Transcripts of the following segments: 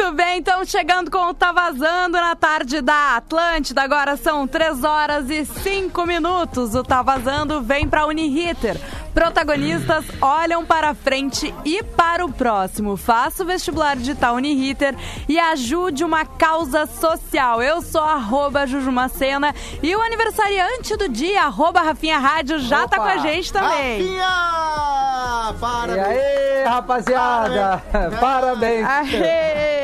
Muito bem, então chegando com o Tá Vazando na tarde da Atlântida. Agora são 3 horas e 5 minutos. O Tá Vazando vem pra Uniriter. Protagonistas olham para frente e para o próximo. Faça o vestibular digital Uniriter e ajude uma causa social. Eu sou arroba Jujumacena e o aniversariante do dia, arroba Rafinha Rádio, já tá com a gente também. Rafinha! E Parabéns! aí, rapaziada? Parabéns! Aê!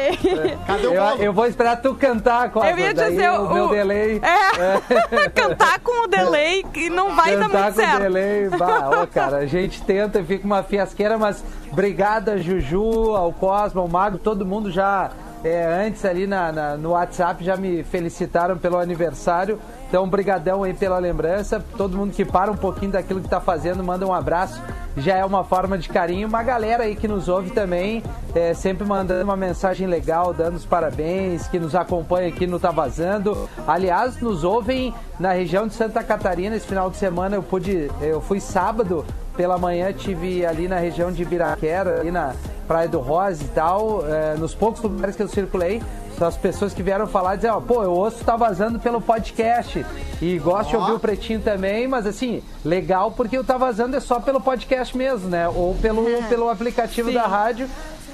Cadê o Eu, eu vou esperar tu cantar com a Eu ia dizer o, meu delay. É, cantar com o delay que não vai dar Cantar muito com certo. delay. Bah, cara, a gente tenta e fica uma fiasqueira, mas obrigada, Juju, ao Cosmo, ao Mago, todo mundo já. é, antes ali na, na- no WhatsApp já me felicitaram pelo aniversário. Então, brigadão aí pela lembrança. Todo mundo que para um pouquinho daquilo que tá fazendo, manda um abraço. Já é uma forma de carinho. Uma galera aí que nos ouve também, é, sempre mandando uma mensagem legal, dando os parabéns, que nos acompanha aqui no Tá Vazando. Aliás, nos ouvem na região de Santa Catarina. Esse final de semana eu pude, eu fui sábado pela manhã, tive ali na região de Ibiraquera, ali na Praia do Rosa e tal. é, nos poucos lugares que eu circulei, as pessoas que vieram falar dizer, ó, pô, eu ouço tá vazando pelo podcast e gosto de ouvir o Pretinho também, mas assim, legal porque o tá vazando é só pelo podcast mesmo, né? Ou pelo, pelo aplicativo da rádio.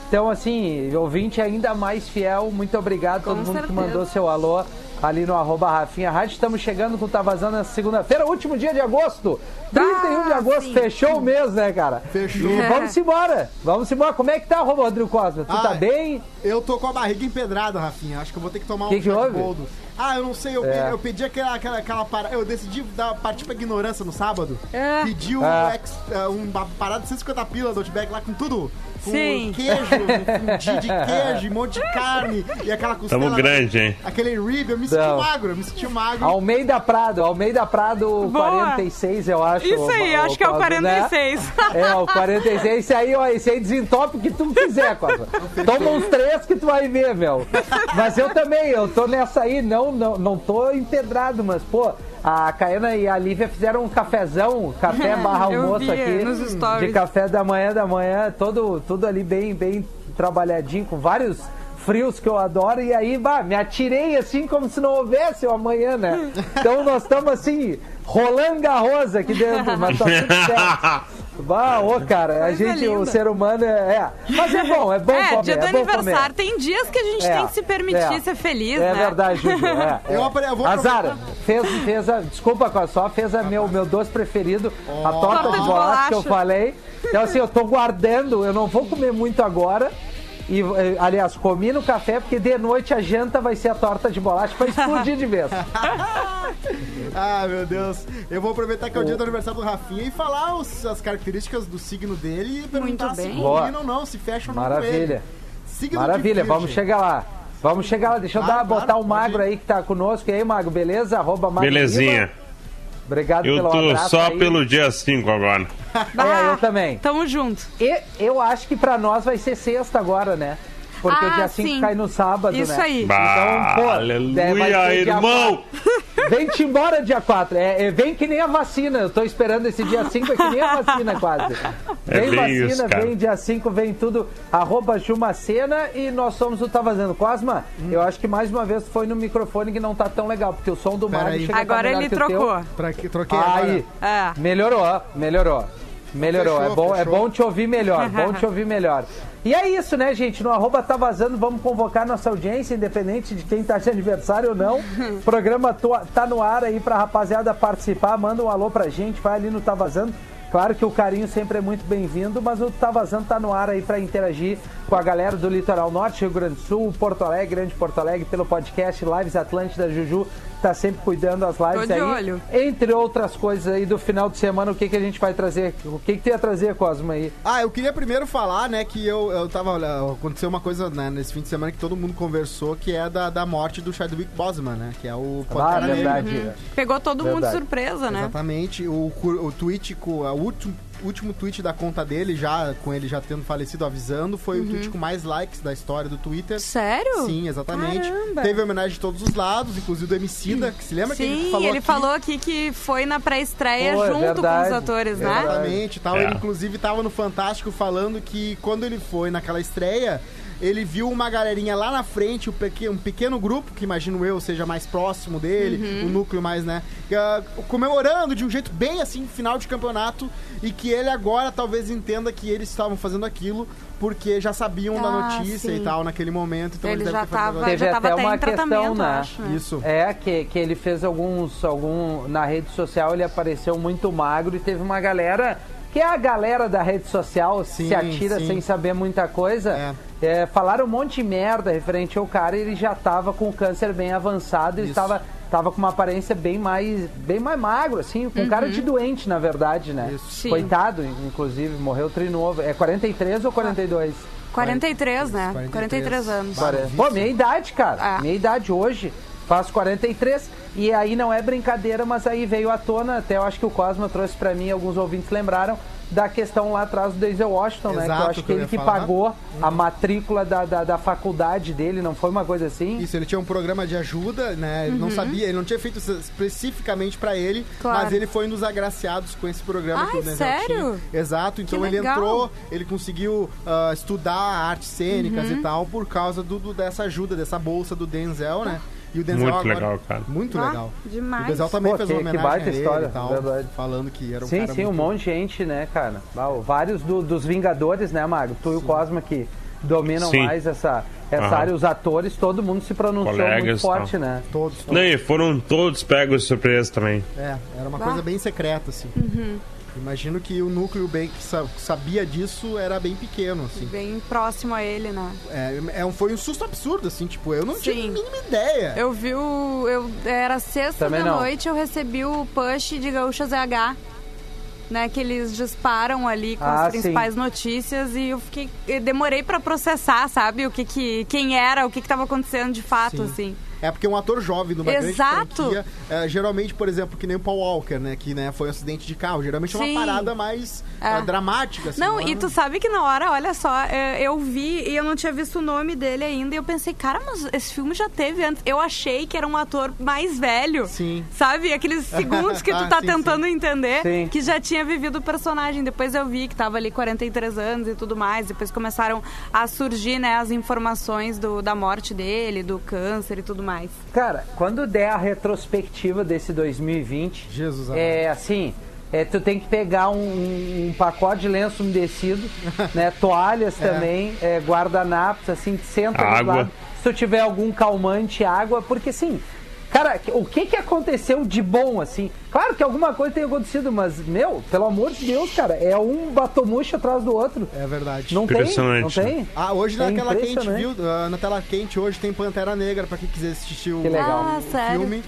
Então, assim, ouvinte ainda mais fiel, muito obrigado a todo Com mundo que certeza. mandou seu alô ali no arroba Rafinha Rádio. Estamos chegando com o Tá Vazando na segunda-feira, último dia de agosto. 31 de Ah, agosto, sim. fechou o mês, né, cara? Fechou. E vamos embora, vamos embora. Como é que tá, arroba Rodrigo Costa? Tu tá Ah, bem? Eu tô com a barriga empedrada, Rafinha. Acho que eu vou ter que tomar Que um que de houve? boldo. Ah, eu não sei, eu, É. pe- eu pedi aquela, aquela, aquela parada. Eu decidi dar, partir pra ignorância no sábado. É. Pedi um, É. ex- é, um- uma parada de 150 pila do Outback lá com tudo. Com Sim. queijo, um fundi de queijo, um monte de carne e aquela costela. Tamo grande, hein? Aquele rib, eu me senti Não. magro, eu me senti magro. Almeida Prado, Almeida Prado Boa. 46, eu acho. Isso aí, o- acho que é o Cosmo, né? 46. É, o 46. Esse aí, ó, esse aí desentope o que tu quiser, Costa. Toma uns três que tu vai ver, meu. Mas eu também, eu tô nessa aí, não, não, não tô empedrado, mas, pô, a Caena e a Lívia fizeram um cafezão, café barra Eu almoço vi aqui. De café da manhã, da manhã, todo, tudo ali bem, bem trabalhadinho, com vários frios que eu adoro, e aí, bah, me atirei assim como se não houvesse o amanhã, né? Então nós estamos assim, rolando garrosa aqui dentro, mas tá tudo certo. Bah, ô, cara, a gente, o ser humano é, é. Mas é bom, é bom É, comer, dia do é bom aniversário. comer. Tem dias que a gente É, tem que se permitir é. ser feliz, É né? verdade, Juju. É, é. Eu apre- eu vou Azar, fez, fez a, desculpa, só fez a meu, meu doce preferido, a torta, Torta de de bolacha que eu bolacha. falei. Então, assim, eu tô guardando, eu não vou comer muito agora. E, eh, aliás, comi no café porque de noite a janta vai ser a torta de bolacha pra explodir de vez. Ah, meu Deus. Eu vou aproveitar que é o dia do aniversário do Rafinha e falar os- as características do signo dele e perguntar Muito se bem. combinam Boa. ou não, se fecha ou não Maravilha. Signo Maravilha, de vamos chegar lá. Vamos chegar lá. Deixa eu Claro, dar, botar claro, o Magro pode aí que tá conosco. E aí, Magro, beleza? Arroba Magro Belezinha. Lima. Obrigado Eu pelo tô abraço só aí. pelo dia 5 agora. É, eu também. Tamo junto. E eu acho que pra nós vai ser sexta agora, né? Porque Ah, o dia 5 sim. cai no sábado, Isso né? aí. Bah, Então, pô, aleluia, é, irmão! Vem-te embora dia 4. É, é, vem que nem a vacina. Eu tô esperando esse dia 5, é que nem a vacina quase. É Vem vacina, isso, vem dia 5, vem tudo. Arroba Jumacena e nós somos o Tá Vazando. Cosma, eu acho que mais uma vez foi no microfone que não tá tão legal, porque o som do Pera Mário tá Agora ele que trocou. Tra- Troquei Aí, agora. É. melhorou, melhorou. Melhorou, Fechou, é, bom, é bom te ouvir melhor, bom te ouvir melhor. E é isso, né, gente? No arroba tá vazando, vamos convocar nossa audiência, independente de quem tá de aniversário ou não. O programa tá no ar aí pra rapaziada participar, manda um alô pra gente, vai ali no Tá Vazando. Claro que o carinho sempre é muito bem-vindo, mas o Tá Vazando tá no ar aí pra interagir com a galera do Litoral Norte, Rio Grande do Sul, Porto Alegre, Grande Porto Alegre, pelo podcast Lives Atlântida Juju, tá sempre cuidando das lives Tô de aí. olho. Entre outras coisas aí do final de semana, o que, que a gente vai trazer? O que, que tu ia trazer, Cosmo, aí? Ah, eu queria primeiro falar, né, que eu, eu tava. olha, Aconteceu uma coisa né, nesse fim de semana que todo mundo conversou, que é da, da morte do Chadwick Boseman, né? Que é o Ah, verdade. Pegou todo mundo de Verdade. surpresa, né? Exatamente. O, o tweet com. O último, último tweet da conta dele, já com ele já tendo falecido, avisando, foi Uhum. o tweet com mais likes da história do Twitter. Sério? Sim, exatamente. Caramba. Teve homenagem de todos os lados, inclusive do Emicida, que se lembra que ele Sim, falou ele aqui? falou aqui que foi na pré-estreia é junto verdade, com os atores, é né? Exatamente, tal. É. Ele inclusive tava no Fantástico falando que quando ele foi naquela estreia, ele viu uma galerinha lá na frente, um pequeno, um pequeno grupo, que imagino eu seja mais próximo dele, o núcleo mais, né? ah, comemorando de um jeito bem assim, final de campeonato, e que ele agora talvez entenda que eles estavam fazendo aquilo porque já sabiam da Ah, notícia sim. e tal naquele momento. Então Ele eles já tava, agora. Teve já até até uma questão, né? acho, né? Isso. É, que, que ele fez alguns, algum. Na rede social ele apareceu muito magro e teve uma galera. Que é a galera da rede social Sim, se atira sim. sem saber muita coisa. É. É, falaram um monte de merda referente ao cara e ele já tava com o câncer bem avançado e estava tava com uma aparência bem mais bem mais magro, assim, com cara de doente, na verdade, né? Isso. Sim. Coitado, inclusive, morreu trinovo. É 43 ou 42? 43, né? 43. 43 anos. Pô, minha idade, cara. Ah. Minha idade hoje. Faço 43 e aí não é brincadeira, mas aí veio à tona, até eu acho que o Cosmo trouxe pra mim, alguns ouvintes lembraram, da questão lá atrás do Denzel Washington, né? Que eu Exato, acho que que eu ele que falar. pagou a matrícula da, da, da faculdade dele, não foi uma coisa assim? Isso, ele tinha um programa de ajuda, né? Ele não sabia, ele não tinha feito especificamente pra ele, Uhum. Claro. mas ele foi um dos agraciados com esse programa que Ai, o Denzel sério? tinha. Exato, então Que ele legal. entrou, ele conseguiu ah, estudar artes cênicas Uhum. e tal por causa do, do- dessa ajuda, dessa bolsa do Denzel, né? E o Denzel Muito agora- legal, cara. Muito Ah, legal. demais. O Denzel também Pô, fez que- uma que homenagem baita a ele história, e tal, verdade. falando que era um Sim, cara sim, um muito... monte de gente, né, cara? Ah, Vários do- dos Vingadores, né, Mago? Tu e o Cosma que dominam Sim. mais essa, essa Aham. área, os atores, todo mundo se pronunciou Colegas muito tal. forte, né? Todos, todos. Não, e foram todos pegos de surpresa também. É, era uma Bah. coisa bem secreta, assim. Uhum. Imagino que o núcleo bem que sa- sabia disso era bem pequeno, assim. Bem próximo a ele, né? É, é um- foi um susto absurdo, assim, tipo, eu não tinha Sim. a mínima ideia. Eu vi o. Eu, era sexta Também da não. noite, eu recebi o push de Gaúcha ZH. Né, que eles disparam ali com Ah, as principais notícias e eu fiquei. Eu demorei pra processar, sabe? O que que. Quem era, o que que tava acontecendo de fato, Sim. assim. É porque um ator jovem numa grande Exato. franquia, é, geralmente, por exemplo, que nem o Paul Walker, né, que né, foi um acidente de carro, geralmente é Sim. uma parada mais É. é, dramática, assim. Não, é? e tu sabe que na hora, olha só, é, eu vi e eu não tinha visto o nome dele ainda. E eu pensei, cara, mas esse filme já teve antes. Eu achei que era um ator mais velho. Sim. Sabe? Aqueles segundos que tu Ah, tá sim, tentando entender Sim. que já tinha vivido o personagem. Depois eu vi que tava ali 43 anos e tudo mais. Depois começaram a surgir, né, as informações do, da morte dele, do câncer e tudo mais. Cara, quando der a retrospectiva desse 2020, Jesus amado. é assim, é, tu tem que pegar um, um pacote de lenço umedecido, né, toalhas também, é, guardanapos, assim, senta do Água. lado. Se tu tiver algum calmante, água, porque assim, cara, o que que aconteceu de bom, assim? Claro que alguma coisa tem acontecido, mas, meu, pelo amor de Deus, cara, é um batomuxo atrás do outro. É verdade. Não tem, não Impressionante, né? tem. Ah, hoje É na tela quente, impressionante. viu? Ah, na tela quente hoje tem Pantera Negra, pra quem quiser assistir o, Que legal. Ah, o sério?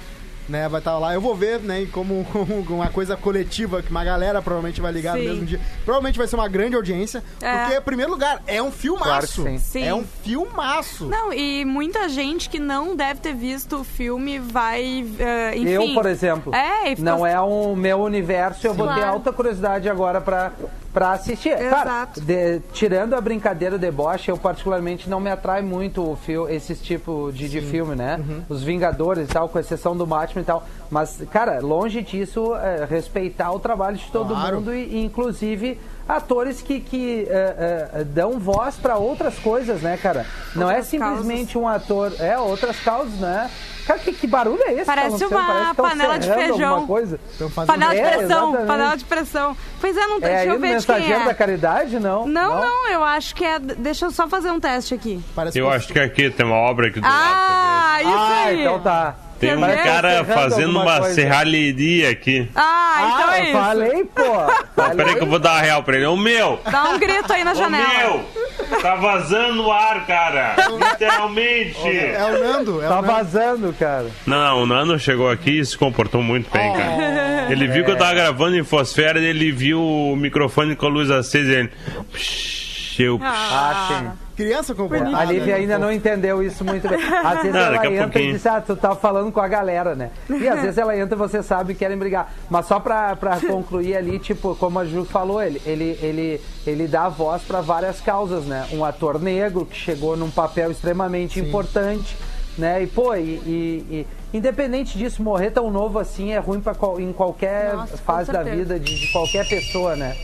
Né, vai estar lá. Eu vou ver, né, como uma coisa coletiva, que uma galera provavelmente vai ligar Sim. no mesmo dia. Provavelmente vai ser uma grande audiência. É. Porque, em primeiro lugar, é um filmaço. Claro sim. É um filmaço. Não, e muita gente que não deve ter visto o filme vai, eh, enfim... Eu, por exemplo, É, e ficou- não é o meu universo, eu vou ter alta curiosidade agora pra, pra assistir. Cara, Exato. de- tirando a brincadeira, o deboche, eu particularmente não me atrai muito o fio, esse tipo de, de filme, né? Uhum. Os Vingadores e tal, com exceção do Batman e tal. Mas, cara, longe disso, é, respeitar o trabalho de todo Claro. mundo e, e, inclusive, atores que, que é, é, dão voz pra outras coisas, né, cara? Não é Outras simplesmente um ator... É, outras causas, né? Cara, que, que barulho é esse? Parece tá uma Parece panela de feijão. coisa. Panela de É, pressão, exatamente. panela de pressão. Pois é, não É deixa aí eu no ver de quem Mensageiro é. da Caridade, não? Não, não, eu acho que é... Deixa eu só fazer um teste aqui. Parece Eu que- acho que aqui tem uma obra aqui do lado. Ah, isso Ah, aí. então tá. Tem um cara fazendo uma coisa. serralheria aqui. Ah, então ah, é eu isso. falei, pô. Falei. peraí que eu vou dar uma real pra ele. Ô meu! Dá um grito aí na Ô janela. meu! Tá vazando o ar, cara! Literalmente! É o Nando. É Tá o Nando. vazando, cara. Não, o Nano chegou aqui e se comportou muito bem, cara. Ele viu que eu tava gravando em Fosfera e ele viu o microfone com a luz acesa e ele. Psh, eu. Ah, sim. Criança comportada. A Lívia né? ainda não entendeu isso muito bem. Às vezes Não, ela entra e pouquinho. diz, ah, tu tá falando com a galera, né? E às vezes ela entra e você sabe que querem brigar. Mas só pra, pra concluir ali, tipo, como a Ju falou, ele, ele, ele, ele dá voz pra várias causas, né? Um ator negro que chegou num papel extremamente importante, né? E, pô, e, e- e independente disso, morrer tão novo assim é ruim pra qual- em qualquer Nossa, fase da vida de, de qualquer pessoa, né?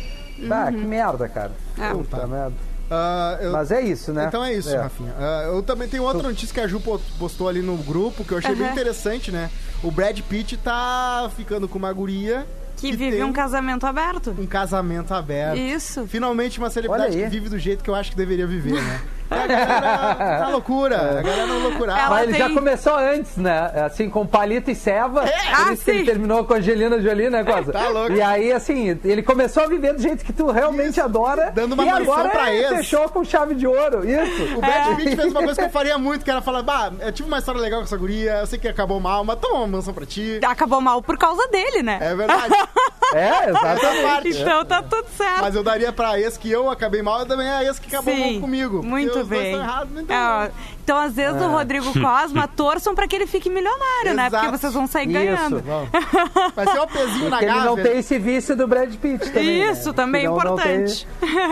Ah, que merda, cara. É. Puta merda. Ah, eu- Mas é isso, né? Então é isso, Rafinha. Ah, eu também tenho outra notícia que a Ju po- postou ali no grupo, que eu achei bem Aham. interessante, né? O Brad Pitt tá ficando com uma guria Que vive tem um casamento aberto. um casamento aberto. Isso. Finalmente uma celebridade que vive do jeito que eu acho que deveria viver, né? A galera tá loucura, a galera não loucurava. Ela Mas ele já tem- começou antes, né? Assim, com palito e ceva. Por Ah, isso que ele sim. terminou com a Angelina Jolie, né, Cosa? Tá louco. E aí, assim, ele começou a viver do jeito que tu realmente Isso. adora. Dando uma e mansão agora pra ele ex. fechou com chave de ouro. Isso. O Brad Pitt fez uma coisa que eu faria muito, que era falar, bah, eu tive uma história legal com essa guria, eu sei que acabou mal, mas toma uma mansão pra ti. Acabou mal por causa dele, né? É verdade. É, exatamente. Parte. Então tá tudo certo. Mas eu daria pra ex que eu acabei mal, eu também é a ex que acabou mal comigo. Muito Porque bem. tão errados, não É, tem ó, então, às vezes, o Rodrigo Cosma torçam pra que ele fique milionário, né? Porque Exato. vocês vão sair Isso. ganhando. Vamos. Vai ser o pezinho na Porque ele não tem esse vício do Brad Pitt também. Isso, né? também não- não tem- importante.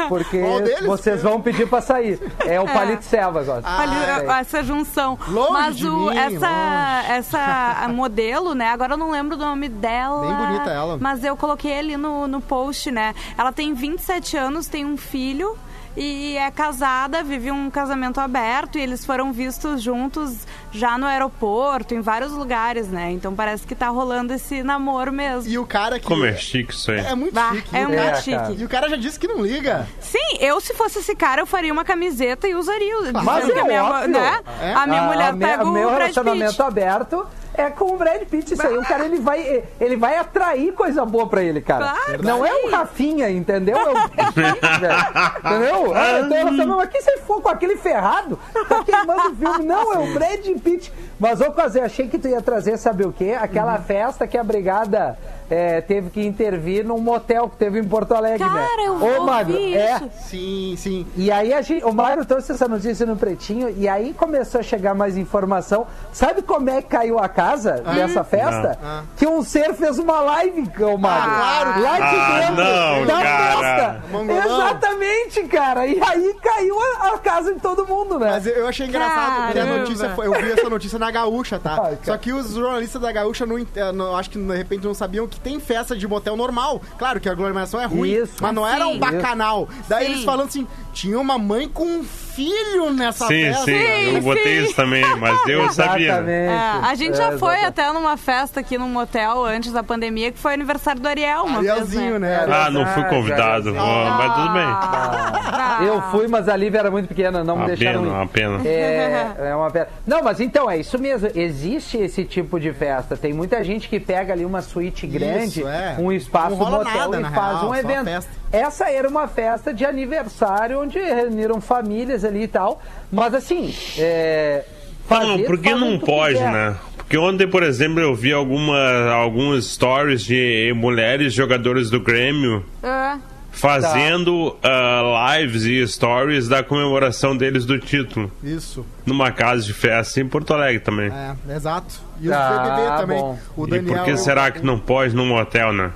porque deles? vocês vão pedir pra sair. É o palito e ceva agora. Ah, sei. essa junção. Longe Mas de o, mim, essa, longe. essa modelo, né? Agora eu não lembro do nome dela. Bem bonita ela. Mas eu coloquei ali no, no post, né? Ela tem 27 anos, tem um filho. E é casada, vive um casamento aberto e eles foram vistos juntos já no aeroporto, em vários lugares, né? Então parece que tá rolando esse namoro mesmo. E o cara que... Como é chique isso aí. É muito Bah, chique. é o muito É, cara- chique. cara. E o cara já disse que não liga. Sim, eu se fosse esse cara, eu faria uma camiseta e usaria. Mas que é a minha, óbvio. né? É? A minha Ah, mulher me- pega o meu relacionamento aberto é com o Brad Pitt. Isso aí, o cara ele vai, ele vai atrair coisa boa pra ele, cara. Claro. Não é um Rafinha, entendeu? É o Brad Pitt, velho. Entendeu? Então eu falei, mas que se for com aquele ferrado, tá queimando o filme. Não, é o Brad Pitt. Mas, ô, Cosé, achei que tu ia trazer, sabe o quê? Aquela Uhum. festa que a brigada é, teve que intervir num motel que teve em Porto Alegre, né? Cara, eu Ô, ouvi Magro, é. Sim, sim. e aí a gente, o Mário trouxe essa notícia no Pretinho e aí começou a chegar mais informação. Sabe como é que caiu a casa dessa festa? Ah. Que um ser fez uma live, ô Mário. Ah, claro. Lá de Ah, dentro não, da cara. festa. Exatamente, cara. E aí caiu a, a casa de todo mundo, né? Mas eu, achei engraçado porque a notícia foi. Eu vi essa notícia na Gaúcha, tá? Só que os jornalistas da Gaúcha não, eh, não- acho que de repente não sabiam que tem festa de motel normal. Claro que a aglomeração é ruim, Isso. mas não era um bacanal. Daí Sim. eles falando assim: tinha uma mãe com um filho nessa Sim, festa. sim, eu Sim, botei sim. isso também, mas eu sabia. Exatamente. É, a gente já É, foi exatamente. até numa festa aqui num motel antes da pandemia, que foi aniversário do Ariel uma Arielzinho, vez, né? Ah, não fui convidado, ó, mas tudo bem. Ah, Eu fui, mas a Lívia era muito pequena, não me Uma deixaram pena, ir. uma pena. É, é uma pena. Não, mas então, é isso mesmo. Existe esse tipo de festa. Tem muita gente que pega ali uma suíte grande, é. um espaço motel nada, e faz real, um evento. Essa era uma festa de aniversário onde reuniram famílias ali e tal. Mas assim, é. Não, porque não pode, quiser. né? Porque ontem, por exemplo, eu vi alguma, alguns stories de mulheres jogadoras do Grêmio é. fazendo ah, lives e stories da comemoração deles do título. Isso. Numa casa de festa em Porto Alegre também. É, exato. E o Ah, também. bom. O e Daniel. por que será que não pode num hotel, né?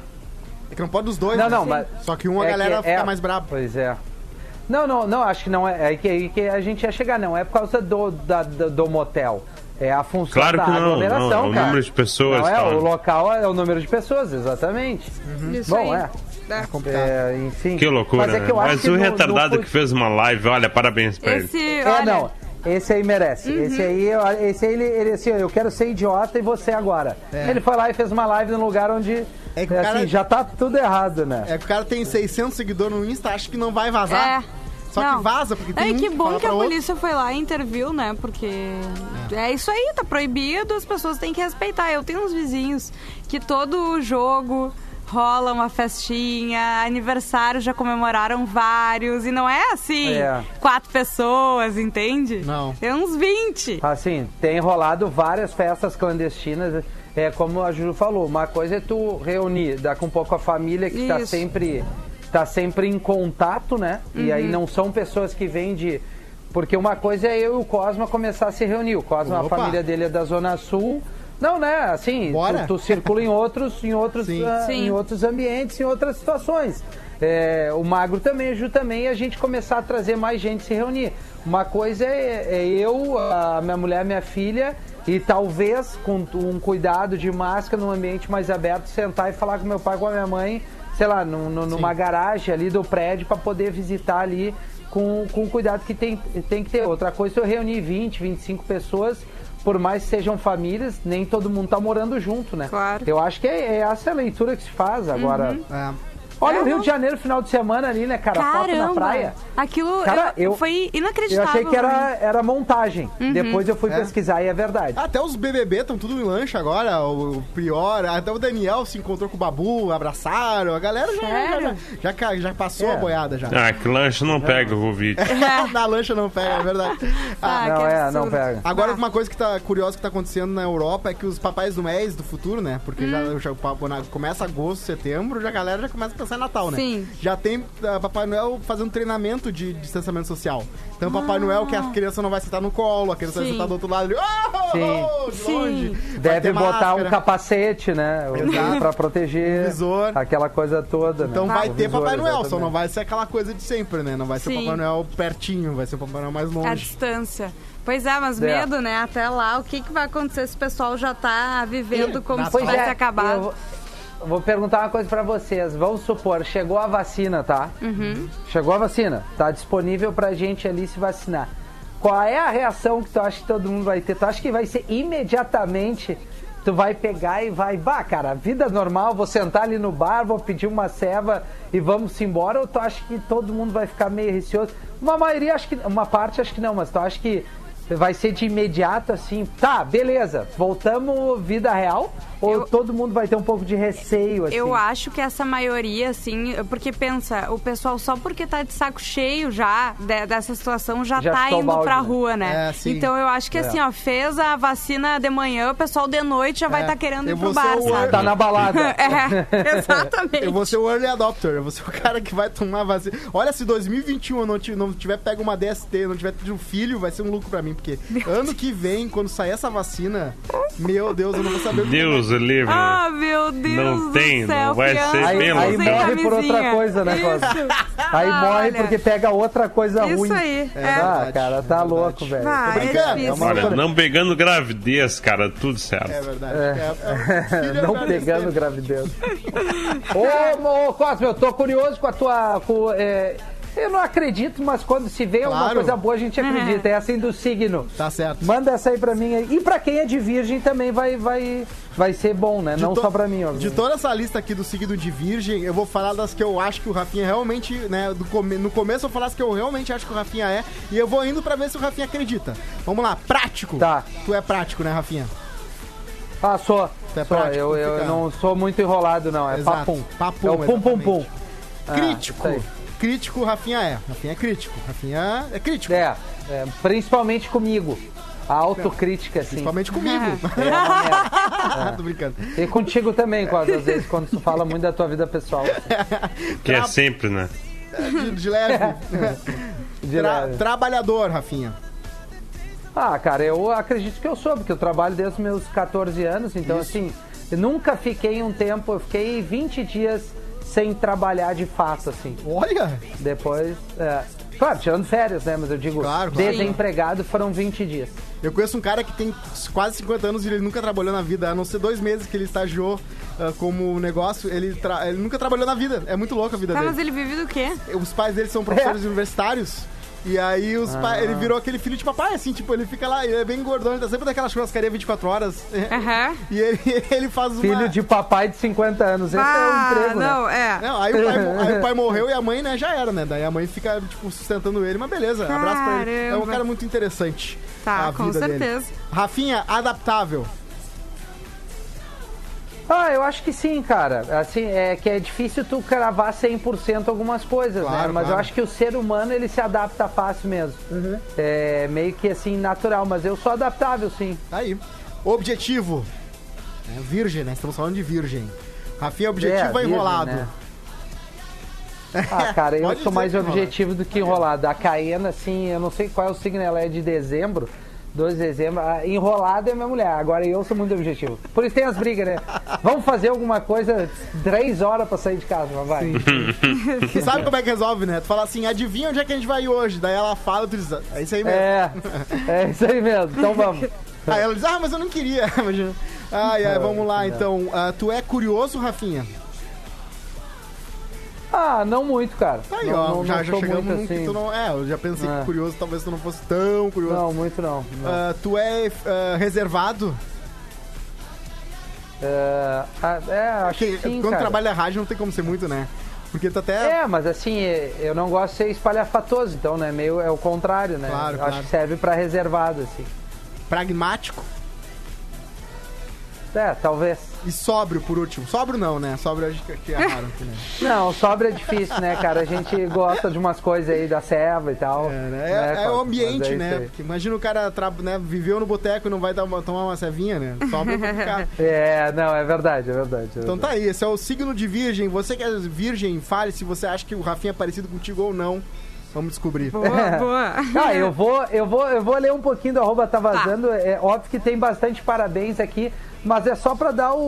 É que não pode os dois. Não, né? não, mas. Só que um a é galera que fica é- mais braba. Pois é. Não, não, não, acho que não é. É que, é que a gente ia chegar, não. É por causa do, da- do, do motel. É a função Claro da que não, aglomeração, não, é o cara. número de pessoas, Não é, o local é o número de pessoas, exatamente. Isso Bom, aí. é. É. É, enfim. Que loucura, Mas é né? que eu acho Mas que o no- retardado no- que fez uma live, olha, parabéns pra ele. Esse, É, olha, não. Esse aí merece. Uhum. Esse aí, eu- esse aí ele, ele assim, eu quero ser idiota e você agora. É. Ele foi lá e fez uma live num lugar onde É que o assim, cara- já tá tudo errado, né? É que o cara tem 600 seguidores no Insta, acha que não vai vazar. É. Só Não. que vaza, porque tem É, um que bom que a outro. polícia foi lá e interviu, né? Porque é. isso aí, tá proibido, as pessoas têm que respeitar. Eu tenho uns vizinhos que todo jogo rola uma festinha, aniversário já comemoraram vários, e não é assim, É. quatro pessoas, entende? Não. É uns 20. Assim, tem rolado várias festas clandestinas. É como a Juju falou, uma coisa é tu reunir, dar com um pouco a família que tá Isso. sempre, tá sempre em contato, né? E Uhum. aí não são pessoas que vêm de. Porque uma coisa é eu e o Cosma começar a se reunir. O Cosma, a Opa. família dele é da Zona Sul. Não, né? Assim, Bora. tu, tu circula em outros, em outros, Sim. ah, Sim. em outros ambientes, em outras situações. É, o Magro também, a Ju também, a gente começar a trazer mais gente se reunir. Uma coisa é, é eu, a minha mulher, minha filha, e talvez com um cuidado de máscara num ambiente mais aberto, sentar e falar com meu pai, com a minha mãe, sei lá, num- num- numa garagem ali do prédio para poder visitar ali com, com o cuidado que tem, tem que ter. Outra coisa, se eu reunir 20, 25 pessoas, por mais que sejam famílias, nem todo mundo tá morando junto, né? Claro. Eu acho que é, é essa a leitura que se faz agora. É. Olha É, o Rio não. de Janeiro, final de semana ali, né, cara? Foto na Caramba! praia. Aquilo Cara, eu- eu- foi Eu inacreditável. achei que pra mim. era, era montagem. Depois eu fui É. pesquisar e é verdade. Até os BBB estão tudo em lancha agora, o, o Prior, até o Daniel se encontrou com o Babu, abraçaram, a galera já, já, já, já, passou É. a boiada já. Ah, que lanche não pega o Covid. Na lancha não pega, é verdade. Ah, não, que é, não pega. Agora, Ah. uma coisa que tá curiosa que tá acontecendo na Europa é que os papais do mês do futuro, né? Porque Hum. já, já o papo- na- começa agosto, setembro, já a galera já começa a pensar em Natal, né? Sim. Já tem ah, Papai Noel fazendo treinamento de distanciamento social. Então, o Papai Noel que a criança não vai sentar no colo, a criança vai Ah. Sim. sentar do outro lado, ele, oh, Sim. oh, de Sim. longe. Vai Deve botar máscara. um capacete, né? Exato. Pra proteger. Visor. Aquela coisa toda, Então né? vai O ter visor, Papai Noel, só exatamente. não vai ser aquela coisa de sempre, né? Não vai ser o Sim. Papai Noel pertinho, vai ser o Papai Noel mais A longe. distância. Pois é, mas É. medo, né? Até lá, o que, que vai acontecer se o pessoal já tá vivendo como se Natal. tivesse é, acabado? eu vou perguntar uma coisa pra vocês. Vamos supor, chegou a vacina, tá? Uhum. Chegou a vacina, tá disponível pra gente ali se vacinar. Qual é a reação que tu acha que todo mundo vai ter? Tu acha que vai ser imediatamente? Tu vai pegar e vai, bah, cara, vida normal, vou sentar ali no bar, vou pedir uma ceva e vamos embora? Ou tu acha que todo mundo vai ficar meio receoso? Uma maioria, acho que, uma parte acho que não, mas tu acha que vai ser de imediato assim, tá, beleza, voltamos vida real? Ou Eu- todo mundo vai ter um pouco de receio, assim? Eu acho que essa maioria, assim, porque pensa, o pessoal só porque tá de saco cheio já de- dessa situação já, Já tá indo balde, pra né? rua, né? É, sim. então eu acho que É. assim, ó, fez a vacina de manhã, o pessoal de noite já vai É, estar querendo eu ir pro bar, o sabe? Tá na balada. É, exatamente. Eu vou ser o early adopter, eu vou ser o cara que vai tomar vacina. Olha, se 2021 eu não, ti- não tiver pego uma DST, não tiver tido um filho, vai ser um lucro pra mim, porque ano que vem, quando sair essa vacina, meu Deus, eu não vou saber o que Deus livre. Ah, meu Deus Não do tem, céu, não vai ser Aí, aí louco. morre por outra coisa, né, Cosmo? Isso. Aí Ah, morre olha. porque pega outra coisa Isso ruim. aí. É É. Ah, cara, é tá verdade. louco, velho. Ah, Tô é é uma- Olha, não pegando gravidez, cara, tudo certo. É verdade. É, é, é Não pegando gravidez. ô, ô, Cosmo, eu tô curioso com a tua. com, é, eu não acredito, mas quando se vê alguma Claro. coisa boa, a gente acredita. É assim do signo. Tá certo. Manda essa aí pra mim aí. E pra quem é de virgem também vai, vai, vai ser bom, né? De não só pra mim, De óbvio. toda essa lista aqui do signo de virgem, eu vou falar das que eu acho que o Rafinha realmente, né, come- no começo eu vou falar as que eu realmente acho que o Rafinha é, e eu vou indo pra ver se o Rafinha acredita. Vamos lá, prático. Tá. Tu é prático, né, Rafinha? Ah, sou. Tu é sou. prático, Eu, eu fica- não sou muito enrolado, não. É Exato. papum. Papum, é o pum, pum, pum. Ah, crítico. Isso crítico o Rafinha é. Rafinha é crítico. Rafinha é crítico. É, é, principalmente comigo. A autocrítica, assim. Principalmente comigo. É uma merda. Tô brincando. E contigo também, quase, às vezes, quando tu fala muito da tua vida pessoal. Que é sempre, né? De, de leve. De Tra- leve. trabalhador, Rafinha. Ah, cara, eu acredito que eu sou, porque eu trabalho desde os meus 14 anos, então assim, eu nunca fiquei um tempo, eu fiquei 20 dias sem trabalhar de fato, assim. Olha! Depois, é, claro, tirando férias, né? Mas eu digo, Claro, claro. desempregado foram 20 dias. Eu conheço um cara que tem quase 50 anos e ele nunca trabalhou na vida, a não ser dois meses que ele estagiou ah, como negócio, ele, tra- ele nunca trabalhou na vida. É muito louco a vida Tá, mas dele. ele vive do quê? Os pais dele são É. professores universitários. E aí os Ah. pa- ele virou aquele filho de papai, assim, tipo, ele fica lá, ele é bem gordão, ele tá sempre naquela churrascaria 24 horas. Aham. E ele, ele faz uma... Filho de papai de 50 anos, esse é o Ah, emprego, né? não, é. Não, aí o, pai, aí o pai morreu e a mãe, né, já era, né? Daí a mãe fica, tipo, sustentando ele, mas beleza, abraço pra ele. É um Caramba. cara muito interessante. Tá, a com vida dele. certeza. Rafinha, adaptável. Ah, eu acho que sim, cara. Assim, é que é difícil tu cravar 100% algumas coisas, Claro, né? Mas claro. eu acho que o ser humano, ele se adapta fácil mesmo. É meio que assim, natural. Mas eu sou adaptável, sim. Tá aí. Objetivo. É, virgem, né? Estamos falando de virgem. Rafinha, objetivo é, virgem, enrolado. né? Ah, cara, eu sou mais enrolado. objetivo do que enrolado. A Caena, assim, eu não sei qual é o signo, ela é de dezembro. 2 de dezembro. A enrolada é minha mulher. Agora eu sou muito objetivo. Por isso tem as brigas, né? Vamos fazer alguma coisa três horas pra sair de casa, mas vai. E sabe como é que resolve, né? Tu fala assim, adivinha onde é que a gente vai hoje? Daí ela fala, tu diz, é isso aí mesmo. É, é isso aí mesmo. Então vamos. Aí ela diz, ah, mas eu não queria. Imagina. Ai, ai, vamos lá, então. Ah, tu é curioso, Rafinha? Ah, não muito, cara. Tá aí, não, ó. não, já, não já chegamos muito num que assim. tu não. É, eu já pensei É. que curioso, talvez tu não fosse tão curioso. Não, muito não. Ah, tu é ah, reservado? É, ah, é, acho Porque que sim, quando cara. trabalha rádio não tem como ser muito, né? Porque tu até. É, mas assim, é, eu não gosto de ser espalhafatoso, então, né? Meio é o contrário, né? Claro, Acho claro. que serve pra reservado, assim. pragmático É, talvez. e sóbrio por último. Sóbrio não, né? Sóbrio acho que que é raro né? Não, sobra é difícil, né, cara? A gente gosta de umas coisas aí da serva e tal. É, né? É- é Cosmo? o ambiente, é né? Porque imagina o cara tra- né, viveu no boteco e não vai dar uma- tomar uma cevinha, né? Sóbrio vai ficar. É, não, é verdade, é verdade. é Então tá aí, esse é o signo de virgem. Você que é virgem, fale se você acha que o Rafinha é parecido contigo ou não. Vamos descobrir. Boa, boa. Ah, eu vou, eu vou, eu vou ler um pouquinho do arroba tá vazando. É óbvio que tem bastante parabéns aqui, mas é só pra dar o,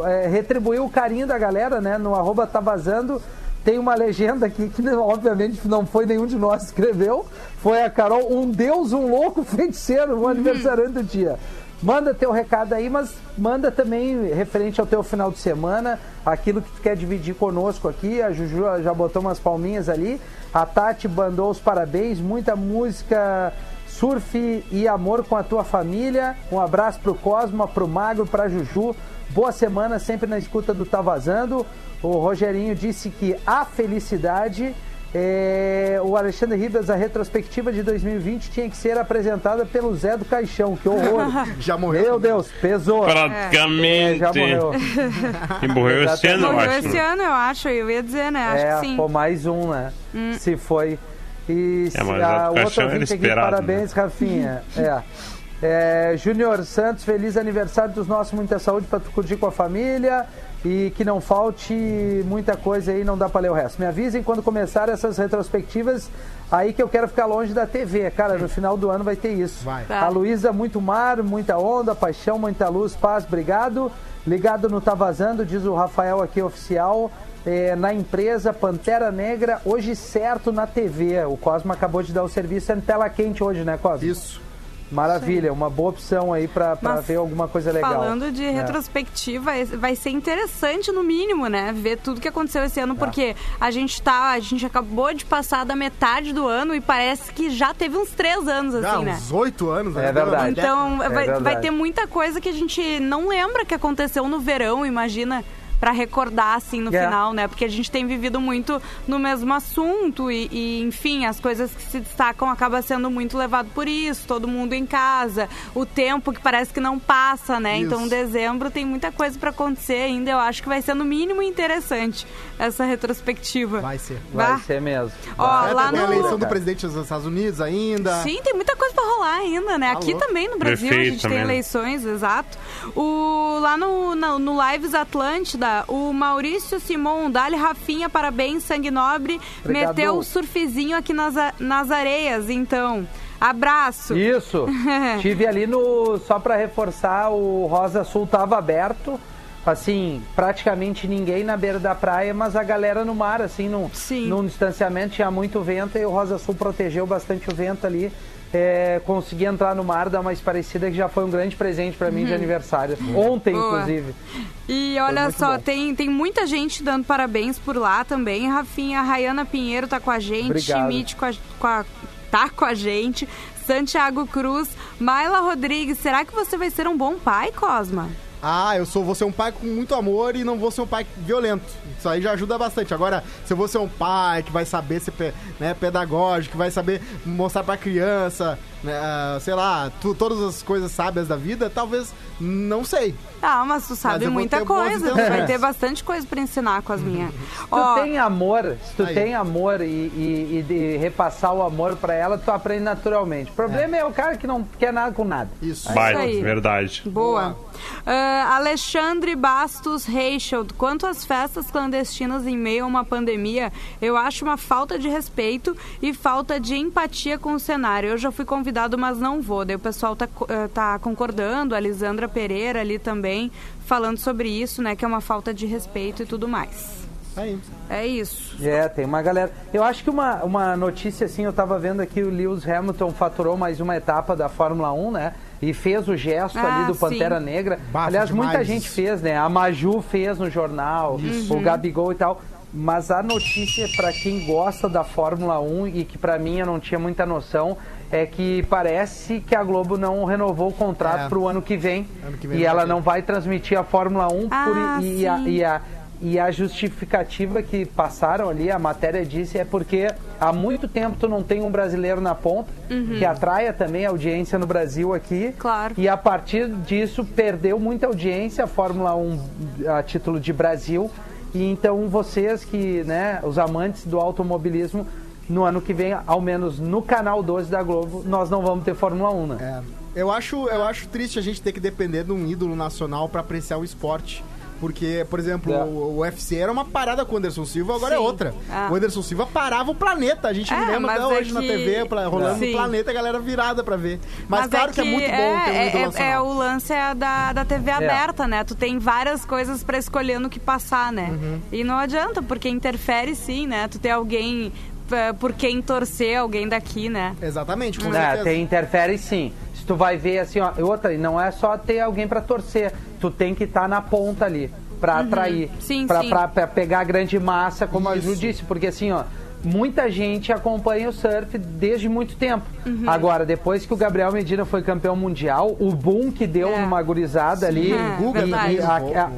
o- é, retribuir o carinho da galera, né? No arroba tá vazando. Tem uma legenda aqui que obviamente não foi nenhum de nós que escreveu. Foi a Carol, um deus, um louco feiticeiro, um aniversariante do dia. Manda teu recado aí, mas manda também referente ao teu final de semana, aquilo que tu quer dividir conosco aqui. A Juju já botou umas palminhas ali. A Tati mandou os parabéns, muita música, surf e amor com a tua família. Um abraço pro Cosma, pro Magro, pra Juju. Boa semana, sempre na escuta do Tá Vazando. O Rogerinho disse que a felicidade é, o Alexandre Ribas, a retrospectiva de 2020 tinha que ser apresentada pelo Zé do Caixão. Que horror. Já morreu? Meu Deus, pesou. É, Praticamente. já morreu. E morreu esse ano, eu Morreu acho. esse ano, eu acho. Eu ia dizer, né? Acho é, que sim. pô, mais um, né? Se foi. E É, mas a, o o outro Caixão era ouvinte aqui, esperado, parabéns, Rafinha. É. É, Júnior Santos, feliz aniversário dos nossos, muita saúde pra tu curtir com a família e que não falte muita coisa aí, não dá pra ler o resto. Me avisem quando começar essas retrospectivas, aí que eu quero ficar longe da TV. Cara, no final do ano vai ter isso. Vai. Tá. A Luísa, muito mar, muita onda, paixão, muita luz, paz, obrigado. Ligado no Tá Vazando, diz o Rafael aqui, oficial. É, na empresa Pantera Negra, hoje certo na TV. O Cosmo acabou de dar o serviço, é em tela quente hoje, né, Cosmo? Isso. Maravilha, uma boa opção aí Mas ver alguma coisa legal. Falando de É. retrospectiva, esse- vai ser interessante no mínimo, né? Ver tudo que aconteceu esse É. ano, porque a gente tá, a gente acabou de passar da metade do ano e parece que já teve uns três anos, assim, né? uns oito anos. É né? verdade. Então É vai, vai verdade. ter muita coisa que a gente não lembra que aconteceu no verão, imagina. Pra recordar, assim, no É. final, né? Porque a gente tem vivido muito no mesmo assunto e, e, enfim, as coisas que se destacam acaba sendo muito levado por isso. Todo mundo em casa, o tempo que parece que não passa, né? Isso. Então, dezembro tem muita coisa pra acontecer ainda. Eu acho que vai ser, no mínimo, interessante essa retrospectiva. Vai ser. Vai Vá. ser mesmo. Ó, É, lá tem a no- eleição do presidente dos Estados Unidos ainda. Sim, tem muita coisa pra rolar ainda, né? Aqui Alô? também no Brasil a gente tem também, né? eleições, exato. O, lá no, no, no Lives Atlântida, o Maurício Simon, Dali Rafinha, parabéns, sangue nobre, Obrigado. meteu o surfizinho aqui nas, nas areias, então. Abraço. Isso. Tive ali no. Só pra reforçar, o Rosa Sul tava aberto. Assim, praticamente ninguém na beira da praia, mas a galera no mar, assim, num, num distanciamento, tinha muito vento e o Rosa Sul protegeu bastante o vento ali. É, consegui entrar no mar, dar uma esparecida, que já foi um grande presente pra mim de aniversário. Ontem, Uhum. Boa. inclusive. E olha só, bom. tem, tem muita gente dando parabéns por lá também. Rafinha, Rayana Pinheiro tá com a gente, Obrigado. Schmidt com a, com a- tá com a gente, Santiago Cruz, Maila Rodrigues. Será que você vai ser um bom pai, Cosma? Ah, eu sou, vou ser um pai com muito amor e não vou ser um pai violento. Isso aí já ajuda bastante. Agora, se eu vou ser um pai que vai saber ser né, pedagógico, que vai saber mostrar pra criança, né, ah, sei lá, tu- todas as coisas sábias da vida, talvez não sei. Ah, mas tu sabe Mas muita coisa, tu vai ter bastante coisa pra ensinar com as minhas. Se tu Ó, tem amor, se tu Aí. tem amor e, e- e de repassar o amor pra ela, tu aprende naturalmente. O problema é, o cara que não quer nada com nada. Isso. Baita, aí. verdade. Boa. Ah, Alexandre Bastos Reichelt, quanto às festas clandestinas em meio a uma pandemia, eu acho uma falta de respeito e falta de empatia com o cenário. Eu já fui convidado, mas não vou. Daí o pessoal tá, eh, tá concordando, a Lisandra Pereira ali também, falando sobre isso, né? Que é uma falta de respeito e tudo mais. Aí. É isso. É, tem uma galera. Eu acho que uma, uma notícia assim, eu tava vendo aqui o Lewis Hamilton faturou mais uma etapa da Fórmula 1, né? E fez o gesto Ah, ali do Pantera sim. Negra. Bafo Aliás, muita demais gente isso. fez, né? A Maju fez no jornal, o Gabigol e tal. mas a notícia para quem gosta da Fórmula 1 e que para mim eu não tinha muita noção é que parece que a Globo não renovou o contrato É. para o ano que vem, Ano que vem e ela não vai transmitir a Fórmula 1 Ah, por, e, a, e, a, e a justificativa que passaram ali, a matéria disse, é porque há muito tempo tu não tem um brasileiro na ponta, que atraia também a audiência no Brasil aqui. Claro. E a partir disso perdeu muita audiência a Fórmula 1 a título de Brasil. E então vocês que, né, os amantes do automobilismo, no ano que vem, ao menos no canal 12 da Globo, nós não vamos ter Fórmula 1, né? É, eu, acho, eu acho triste a gente ter que depender de um ídolo nacional pra apreciar o esporte. Porque, por exemplo, É. o, o UFC era uma parada com o Anderson Silva, agora é Sim. outra. Ah. O Anderson Silva parava o planeta. A gente É, me lembra mas até é hoje na que- TV, pla- rolando Sim. o planeta, a galera virada pra ver. Mas, é claro que, é muito bom ter um é, ídolo é, é, o lance é da, da TV aberta, né? Tu tem várias coisas pra escolher no que passar, né? Uhum. E não adianta, porque interfere sim, né? Tu ter alguém por quem torcer, alguém daqui, né? Exatamente, com É, tem interfere sim. Se tu vai ver assim, ó, outra, e não é só ter alguém pra torcer, tu tem que estar na ponta ali pra atrair, Uhum. Sim, pra, sim. pra- pra pegar a grande massa, como a Ju Isso. disse, porque assim, ó, muita gente acompanha o surf desde muito tempo. Uhum. Agora, depois que o Gabriel Medina foi campeão mundial, o boom que deu É. numa gurizada ali, É, Guga e- e a- a-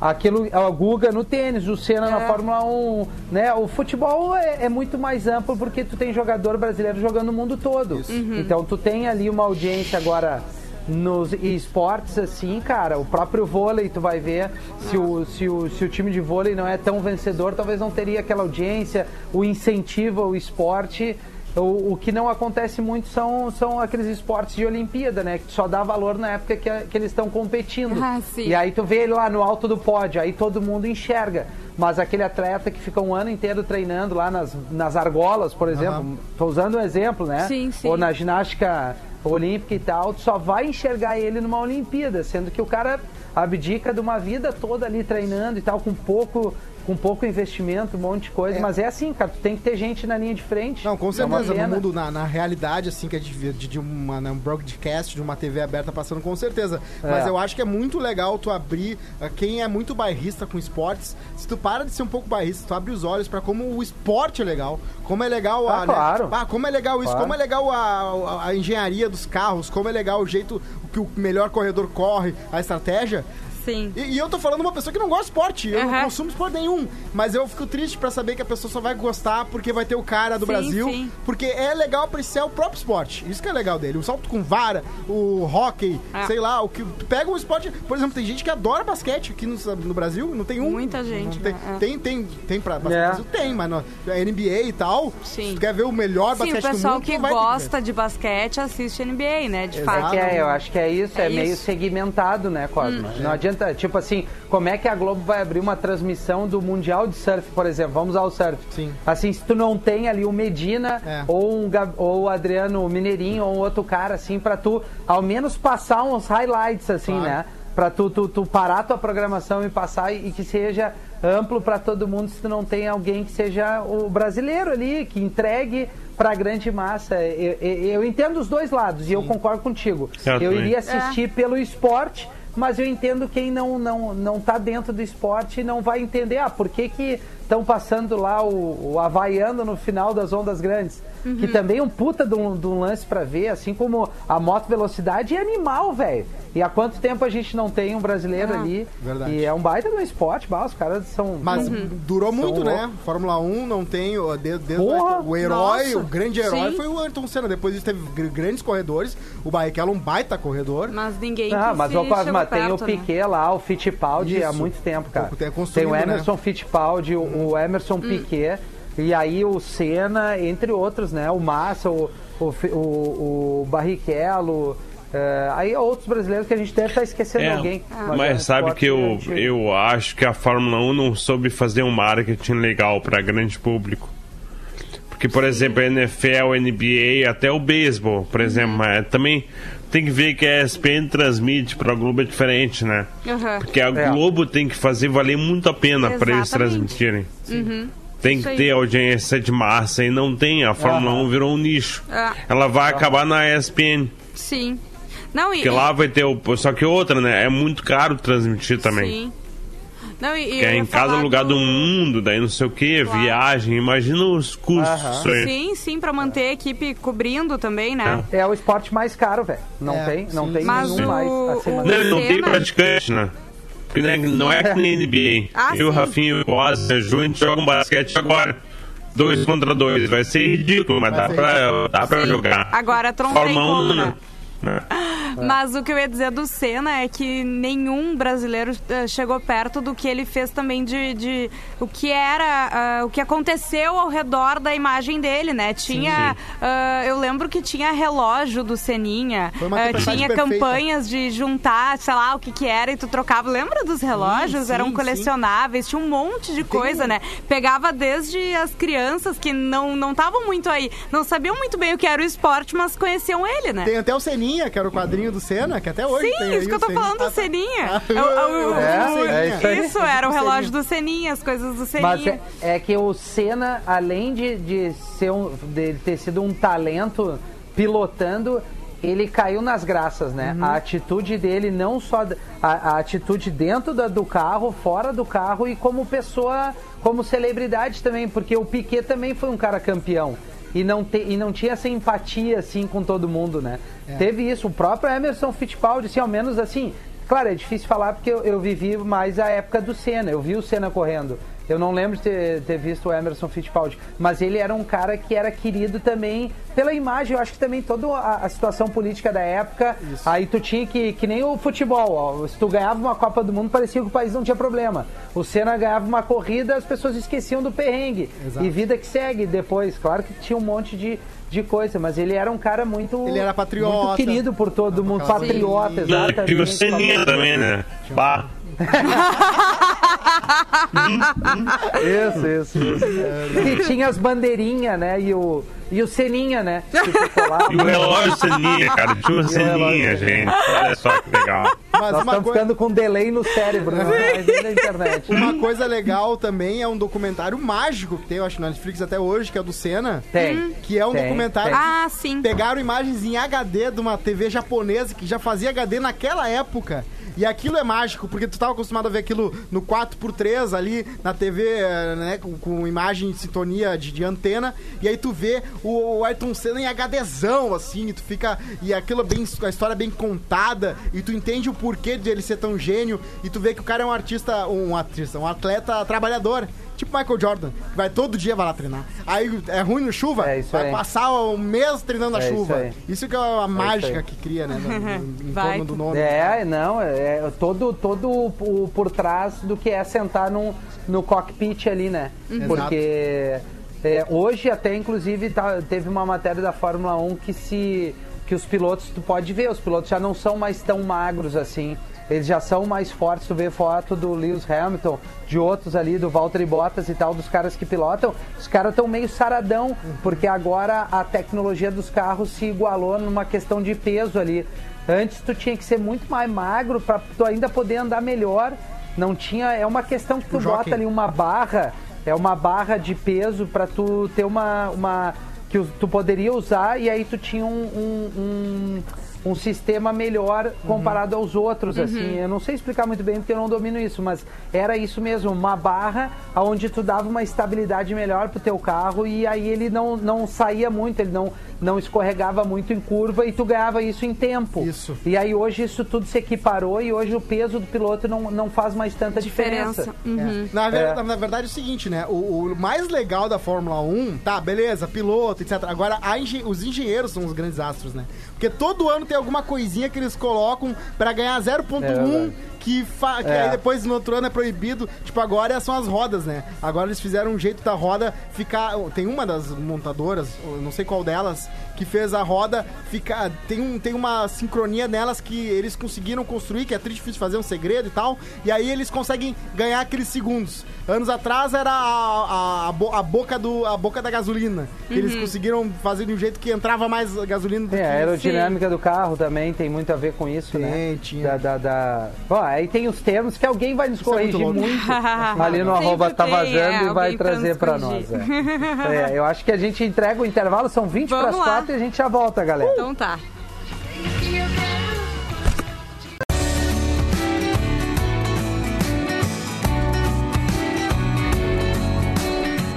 Aquilo, a Guga no tênis, o Senna na É. Fórmula 1, né? O futebol é, é muito mais amplo porque tu tem jogador brasileiro jogando no mundo todo. Uhum. Então tu tem ali uma audiência agora nos esportes assim, cara, o próprio vôlei, tu vai ver se o, se, o, se o time de vôlei não é tão vencedor, talvez não teria aquela audiência, o incentivo ao esporte. O, o que não acontece muito são, são aqueles esportes de Olimpíada, né? Que só dá valor na época que, a- que eles estão competindo. Ah, sim. E aí tu vê ele lá no alto do pódio, aí todo mundo enxerga. Mas aquele atleta que fica um ano inteiro treinando lá nas, nas argolas, por exemplo, tô usando um exemplo, né? Sim, sim. Ou na ginástica olímpica e tal, tu só vai enxergar ele numa Olimpíada, sendo que o cara abdica de uma vida toda ali treinando e tal, com pouco, com pouco investimento, um monte de coisa. É. Mas é assim, cara, tu tem que ter gente na linha de frente. Não, com É certeza. pena. no mundo, na, na realidade, assim, que a gente vê de, de uma, né, um broadcast, de uma TV aberta passando, com certeza. Mas É. eu acho que é muito legal tu abrir. ah, Quem é muito bairrista com esportes, se tu para de ser um pouco bairrista, tu abre os olhos pra como o esporte é legal. Como é legal a. Ah, né, claro. ah, como é legal isso, Claro. como é legal a, a- a engenharia dos carros, como é legal o jeito que o melhor corredor corre, a estratégia. Sim. E, e eu tô falando uma pessoa que não gosta de esporte. Eu não consumo esporte nenhum. Mas eu fico triste pra saber que a pessoa só vai gostar porque vai ter o cara do Sim, Brasil. sim. Porque é legal apreciar o próprio esporte. Isso que é legal dele. O salto com vara, o hockey, Ah. sei lá, o que. Pega um esporte. Por exemplo, tem gente que adora basquete aqui no, no Brasil. Não tem um. Muita gente, Não tem, né? É. tem, tem, tem pra basquete É. no Brasil? Tem, mas no, a NBA e tal. Sim. Se tu quer ver o melhor Sim, o basquete do pessoal mundo, que gosta de basquete assiste NBA, né? De Exato. fato. É é, eu acho que é isso, é, É meio isso. segmentado, né, Cosma? Não adianta, tipo assim, como é que a Globo vai abrir uma transmissão do Mundial de Surf, por exemplo? Vamos ao surf. Sim. Assim, se tu não tem ali o Medina É. ou, um, ou o Adriano Mineirinho ou outro cara, assim, pra tu ao menos passar uns highlights, assim, Claro. né? Pra tu, tu, tu parar tua programação e passar e, e que seja amplo pra todo mundo se tu não tem alguém que seja o brasileiro ali, que entregue pra grande massa. Eu, eu, eu entendo os dois lados e eu concordo contigo. Eu Eu iria assistir pelo esporte, mas eu entendo quem não, não, não tá dentro do esporte e não vai entender, ah, por que que estão passando lá o, o Havaiano no final das ondas grandes? Que também é um puta de um, de um lance pra ver, assim como a moto velocidade é animal, velho. E há quanto tempo a gente não tem um brasileiro Ah. ali? Verdade. E é um baita do esporte, bah, os caras são... Mas são- durou São muito, né? loucos. Fórmula 1 não tem. desde Porra! o herói, Nossa! o grande herói Sim. foi o Ayrton Senna. Depois disso teve gr- grandes corredores. O Barrichello é um baita corredor. Mas ninguém Ah, mas o chegou tem o perto, né? Piquet lá, o Fittipaldi há Isso. muito tempo, cara. Tem Tem o né? Emerson Fittipaldi, o, o Emerson Piquet, e aí o Senna, entre outros, né? O Massa, o, o, o, o Barrichello. eh, aí outros brasileiros que a gente deve estar esquecendo É, alguém. é um Mas sabe esporte que eu, gente- eu acho que a Fórmula 1 não soube fazer um marketing legal para grande público. Porque, por exemplo, a NFL, a NBA, até o beisebol, por exemplo, mas também tem que ver que a ESPN transmite para a Globo é diferente, né? Aham. Porque a É. Globo tem que fazer valer muito a pena para eles transmitirem. Tem Isso que aí. ter audiência de massa e não tem. A Fórmula Aham. 1 virou um nicho. É. Ela vai acabar na ESPN. Sim. Não, e, Porque lá vai ter o. Só que outra, né? É muito caro transmitir também. Sim. Não, e, e é em cada lugar do- do mundo, daí não sei o que, Claro. viagem, imagina os custos disso aí. Sim, sim, pra manter a equipe cobrindo também, né? É o esporte mais caro, velho. Não É, tem, não sim, tem Mas nenhum o- mais acima Não, não tem praticante, né? Não é- não é que nem NBA. Ah, eu, sim. Rafinha e o Rosa, a Ju, a gente joga um basquete agora. Dois contra dois. Vai ser ridículo, mas dá ser pra, dá pra Sim. jogar. Agora, Tron tem Fórmula como, 1, né? Né? Mas o que eu ia dizer do Senna é que nenhum brasileiro eh, chegou perto do que ele fez também de, de o que era, ah, o que aconteceu ao redor da imagem dele, né? Tinha, ah, eu lembro que tinha relógio do Seninha, Foi uma tempestade tinha perfeita. campanhas de juntar, sei lá, o que que era e tu trocava. Lembra dos relógios? sim, Eram sim. colecionáveis, tinha um monte de coisa, um- né? Pegava desde as crianças que não não estavam muito aí, não sabiam muito bem o que era o esporte, mas conheciam ele, né? Tem até o Seninha, que era o quadrinho do Senna, que até hoje Sim, tem aí isso que eu tô Seninha. falando do Ah, tá. Seninha. Ah, É o- é o- É, o- é isso aí. isso, era o Seninha. relógio do Seninha, as coisas do Mas Seninha. é, é que o Senna, além de, de, ser um, de ter sido um talento pilotando, ele caiu nas graças, né? Uhum. A atitude dele, não só a, a atitude dentro da- do carro, fora do carro e como pessoa, como celebridade também, porque o Piquet também foi um cara campeão. E não, te, e não tinha essa empatia assim com todo mundo, né? Teve isso, o próprio Emerson Fittipaldi, assim, ao menos assim. Claro, é difícil falar porque eu, eu vivi mais a época do Senna, eu vi o Senna correndo. Eu não lembro de ter, ter visto o Emerson Fittipaldi, mas ele era um cara que era querido também pela imagem. Eu acho que também toda a, a situação política da época, aí tu tinha que, que nem o futebol, ó, se tu ganhava uma Copa do Mundo, parecia que o país não tinha problema. O Senna ganhava uma corrida, as pessoas esqueciam do perrengue. Exato. E vida que segue depois. Claro que tinha um monte de, de coisa, mas ele era um cara muito. Ele era patriota. Muito querido por todo mundo, patriota, exatamente. Seninha também, né? Bah. Isso, isso, isso. E tinha as bandeirinhas, né? E o, e o Seninha, né? E o relógio Seninha, cara. Tinha uma Seninha, gente. Olha só que legal. Mas Nós estamos coi- ficando com delay no cérebro, né? Mas é na internet. uma coisa legal também é um documentário mágico que tem, eu acho, na Netflix até hoje, que é o do Senna. Tem. Que é um Tem, documentário tem. Ah, sim. Pegaram imagens em HD de uma TV japonesa que já fazia HD naquela época. E aquilo é mágico, porque tu tava acostumado a ver aquilo no 4x3 ali na TV, eh, né, com, com imagem em sintonia de, de antena, e aí tu vê o, o Ayrton Senna em HDzão, assim, e tu fica. E aquilo é bem. A história é bem contada, e tu entende o porquê de ele ser tão gênio, e tu vê que o cara é um artista, um artista, um atleta trabalhador. Tipo Michael Jordan, que vai todo dia vai lá treinar. Aí é ruim no chuva, É isso vai aí. passar um mês treinando na É isso chuva. aí. Isso que é a mágica aí. que cria, né? no- no- Em Vai. torno do nome. É, não, é todo, todo o por trás do que é sentar no, no cockpit ali, né? Porque é, hoje até inclusive tá- teve uma matéria da Fórmula 1 que se que os pilotos, tu pode ver, os pilotos já não são mais tão magros assim. Eles já são mais fortes, tu vê foto do Lewis Hamilton, de outros ali, do Valtteri Bottas e tal, dos caras que pilotam, os caras estão meio saradão, porque agora a tecnologia dos carros se igualou numa questão de peso ali. Antes tu tinha que ser muito mais magro para tu ainda poder andar melhor. Não tinha, é uma questão que tu bota ali uma barra, é uma barra de peso para tu ter uma, uma que tu poderia usar e aí tu tinha um, um, um, um sistema melhor comparado aos outros, assim. Eu não sei explicar muito bem porque eu não domino isso, mas era isso mesmo, uma barra onde tu dava uma estabilidade melhor pro teu carro e aí ele não, não saía muito, ele não, não escorregava muito em curva e tu ganhava isso em tempo. Isso. E aí hoje isso tudo se equiparou e hoje o peso do piloto não, não faz mais tanta diferença. Diferença. Uhum. É. Na, ver- É. na verdade é o seguinte, né? O, o mais legal da Fórmula 1, tá, beleza, piloto, etc. Agora, a engen- os engenheiros são os grandes astros, né? Porque todo ano tem alguma coisinha que eles colocam pra ganhar 0.1 É. que, fa- que É. aí depois no outro ano é proibido. Tipo, agora são as rodas, né? Agora eles fizeram um jeito da roda ficar. Tem uma das montadoras, não sei qual delas, que fez a roda ficar. Tem, um, tem uma sincronia nelas que eles conseguiram construir, que é triste difícil fazer um segredo e tal. E aí eles conseguem ganhar aqueles segundos. Anos atrás era a, a, a, boca, do, a boca da gasolina. Uhum. Eles conseguiram fazer de um jeito que entrava mais gasolina do é, que a aerodinâmica Sim. do carro também tem muito a ver com isso, Sim, né? Tinha. Da, da, da... Bom, aí tem os termos que alguém vai nos corrigir é muito, muito ali no arroba tá vazando é, e vai trazer para nós. É. é. eu acho que a gente entrega o intervalo, são 20 para as 4 intervalo e a gente já volta, galera. Então tá.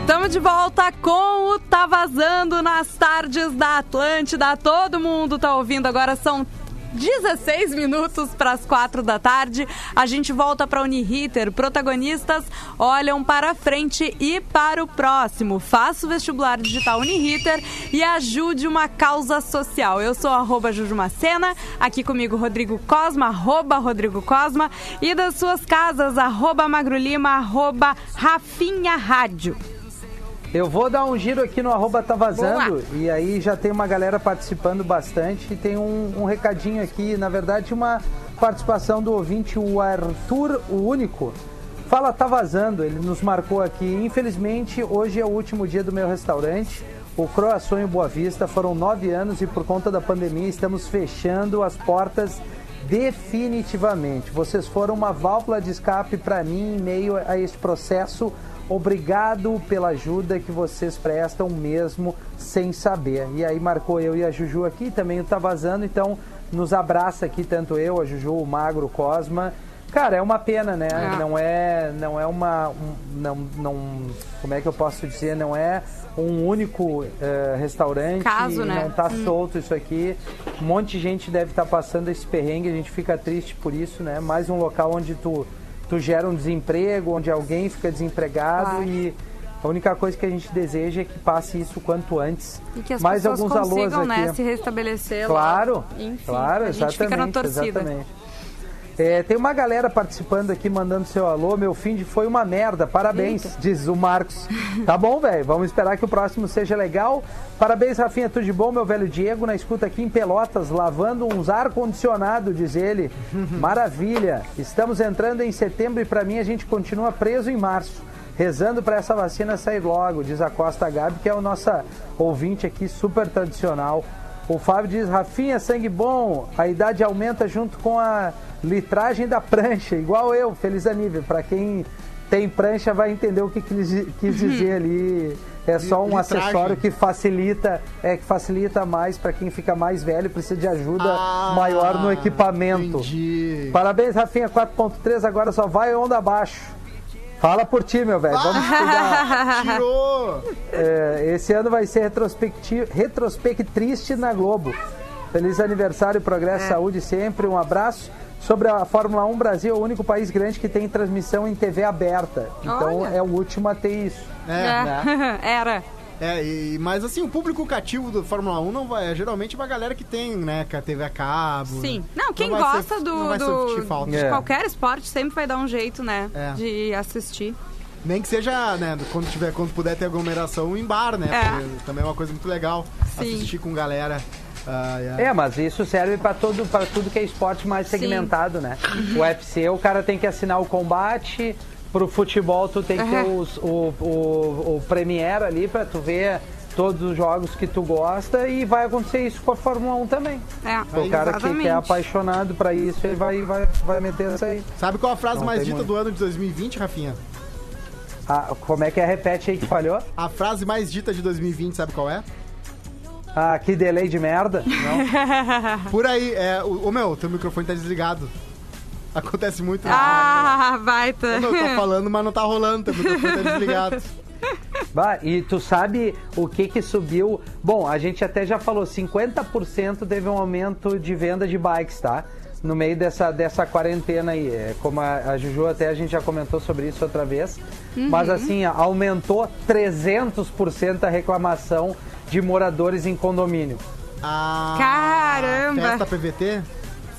Estamos de volta com o Tá Vazando nas tardes da Atlântida. Todo mundo tá ouvindo agora, são 16 minutos para as 4 da tarde. A gente volta para Uniriter. Protagonistas olham para frente e para o próximo. Faça o vestibular digital Uniriter e ajude uma causa social. Eu sou arroba Jujumacena, aqui comigo Rodrigo Cosma, arroba Rodrigo Cosma, e das suas casas, arroba Magro Lima, arroba Rafinha Rádio. Eu vou dar um giro aqui no arroba tá vazando e aí já tem uma galera participando bastante e tem um, um, recadinho aqui, na verdade uma participação do ouvinte, o Arthur, o único. Fala, tá vazando, ele nos marcou aqui. Infelizmente, hoje é o último dia do meu restaurante, o Croação em Boa Vista. Foram nove anos e por conta da pandemia estamos fechando as portas definitivamente. Vocês foram uma válvula de escape para mim em meio a este processo Obrigado pela ajuda que vocês prestam mesmo sem saber. E aí marcou eu e a Juju aqui, também Tá Vazando, então nos abraça aqui, tanto eu, a Juju, o Magro, o Cosma. Cara, é uma pena, né? É. Não é, não é uma, um, não, não, como é que eu posso dizer? Não é um único uh, restaurante, Caso, né? não tá hum. solto isso aqui. Um monte de gente deve estar tá passando esse perrengue, a gente fica triste por isso, né? Mais um local onde tu tu gera um desemprego, onde alguém fica desempregado claro. e a única coisa que a gente deseja é que passe isso quanto antes. E que as Mais pessoas alguns consigam, alôs né, aqui. se restabelecer Claro, lá. Enfim, claro, a gente fica na torcida. Exatamente. É, tem uma galera participando aqui, mandando seu alô. Meu fim de foi uma merda. Parabéns, Eita. diz o Marcos. Tá bom, velho. Vamos esperar que o próximo seja legal. Parabéns, Rafinha, tudo de bom, meu velho Diego. Na escuta aqui em Pelotas, lavando uns ar-condicionado, diz ele. Maravilha. Estamos entrando em setembro e para mim a gente continua preso em março. Rezando para essa vacina sair logo, diz a Costa Gabi, que é o nosso ouvinte aqui, super tradicional. O Fábio diz: Rafinha, sangue bom, a idade aumenta junto com a litragem da prancha, igual eu, feliz anível. Para quem tem prancha vai entender o que quis, quis dizer ali. É só um litragem. acessório que facilita, é que facilita mais para quem fica mais velho, precisa de ajuda ah, maior no equipamento. Entendi. Parabéns, Rafinha 4.3, agora só vai onda abaixo. Fala por ti, meu velho. Vamos cuidar. Tirou! É, esse ano vai ser retrospectriste na Globo. Feliz aniversário, progresso, é. saúde sempre. Um abraço sobre a Fórmula 1 Brasil, é o único país grande que tem transmissão em TV aberta. Então Olha. é o último a ter isso. É, é. Né? Era. É, e, mas assim, o público cativo do Fórmula 1 não vai, é geralmente uma galera que tem, né, que a TV a cabo. Sim. Não, quem não gosta ser, do, do de é. qualquer esporte sempre vai dar um jeito, né, é. de assistir. Nem que seja, né, quando tiver, quando puder ter aglomeração em bar, né? É. Também é uma coisa muito legal Sim. assistir com galera. Ah, yeah. É, mas isso serve para tudo, para tudo que é esporte mais segmentado, Sim. né? O UFC, o cara tem que assinar o combate, pro futebol tu tem que ter os, o, o, o Premiere ali para tu ver todos os jogos que tu gosta e vai acontecer isso com a Fórmula 1 também. É, o cara que, que, é apaixonado para isso, ele vai, vai, vai meter essa aí. Sabe qual a frase Não mais dita muito. do ano de 2020, Rafinha? Ah, como é que é? Repete aí que falhou. A frase mais dita de 2020, sabe qual é? Ah, que delay de merda. Não. Por aí, é. O, o meu, teu microfone tá desligado. Acontece muito. Ah, né? vai, tá. Eu tô falando, mas não tá rolando, microfone tá desligado. Bah, e tu sabe o que que subiu? Bom, a gente até já falou, 50% teve um aumento de venda de bikes, tá? No meio dessa, dessa quarentena aí. É, como a, a Juju até a gente já comentou sobre isso outra vez. Uhum. Mas assim, aumentou 300% a reclamação de moradores em condomínio. Ah, Caramba! Festa PVT?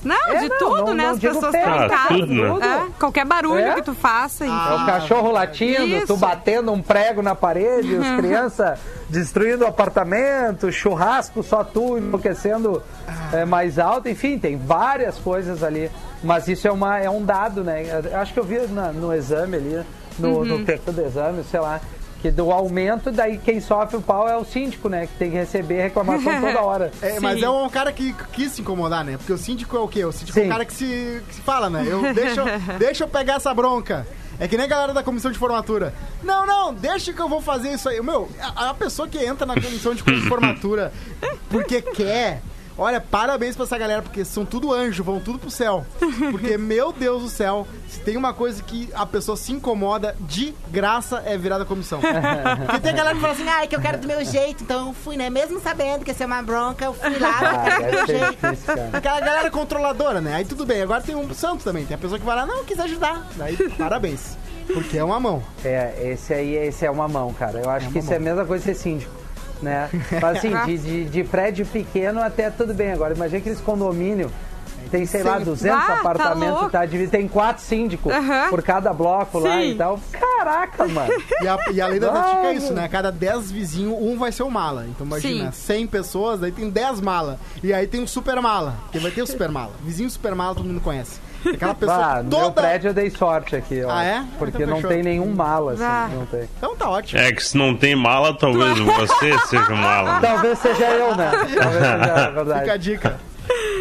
Não, é, de tudo, não, né? Não As pessoas estão em casa. Tudo, né? é, qualquer barulho é? que tu faça. Ah, é o cachorro latindo, isso. tu batendo um prego na parede, as crianças destruindo o apartamento, churrasco, só tu enlouquecendo é, mais alto. Enfim, tem várias coisas ali. Mas isso é, uma, é um dado, né? Acho que eu vi na, no exame ali, no, uhum. no texto do exame, sei lá que do aumento, daí quem sofre o pau é o síndico, né? Que tem que receber reclamação toda hora. É, mas é um cara que quis se incomodar, né? Porque o síndico é o quê? O síndico Sim. é o cara que se, que se fala, né? Eu, deixa, deixa eu pegar essa bronca. É que nem a galera da comissão de formatura. Não, não, deixa que eu vou fazer isso aí. Meu, a, a pessoa que entra na comissão de formatura porque quer Olha, parabéns pra essa galera, porque são tudo anjo, vão tudo pro céu. Porque, meu Deus do céu, se tem uma coisa que a pessoa se incomoda, de graça é virada comissão. Porque tem galera que fala assim, ai, que eu quero do meu jeito, então eu fui, né? Mesmo sabendo que ia ser uma bronca, eu fui lá, Ah, eu quero do deve meu ser jeito. difícil. Aquela galera controladora, né? Aí tudo bem. Agora tem um santo também. Tem a pessoa que vai lá, não, quis ajudar. Daí, parabéns. Porque é uma mão. É, esse aí esse é uma mão, cara. Eu acho que isso é a mesma coisa que ser síndico. Né? Mas assim, de, de, de prédio pequeno até tudo bem. Agora, imagina aqueles condomínio. Tem, sei lá, Sim. 200 Ah, tá apartamentos, louco. tá, dividido, tem quatro síndicos Aham. por cada bloco lá Sim. e tal. Caraca, mano. E a, e a lei da Tatica é isso, né? Cada 10 vizinhos, um vai ser o mala. Então imagina, Sim. 100 pessoas, daí tem 10 mala. E aí tem um super mala. Porque vai ter o super mala. Vizinho super mala todo mundo conhece. Aquela pessoa no toda... meu prédio eu dei sorte aqui, ó. Ah, é? Porque Então não tem nenhum mala, assim, Ah. não tem. Então tá ótimo. É que se não tem mala, talvez você seja mala. Talvez seja eu, né? Talvez seja a verdade. Fica a dica.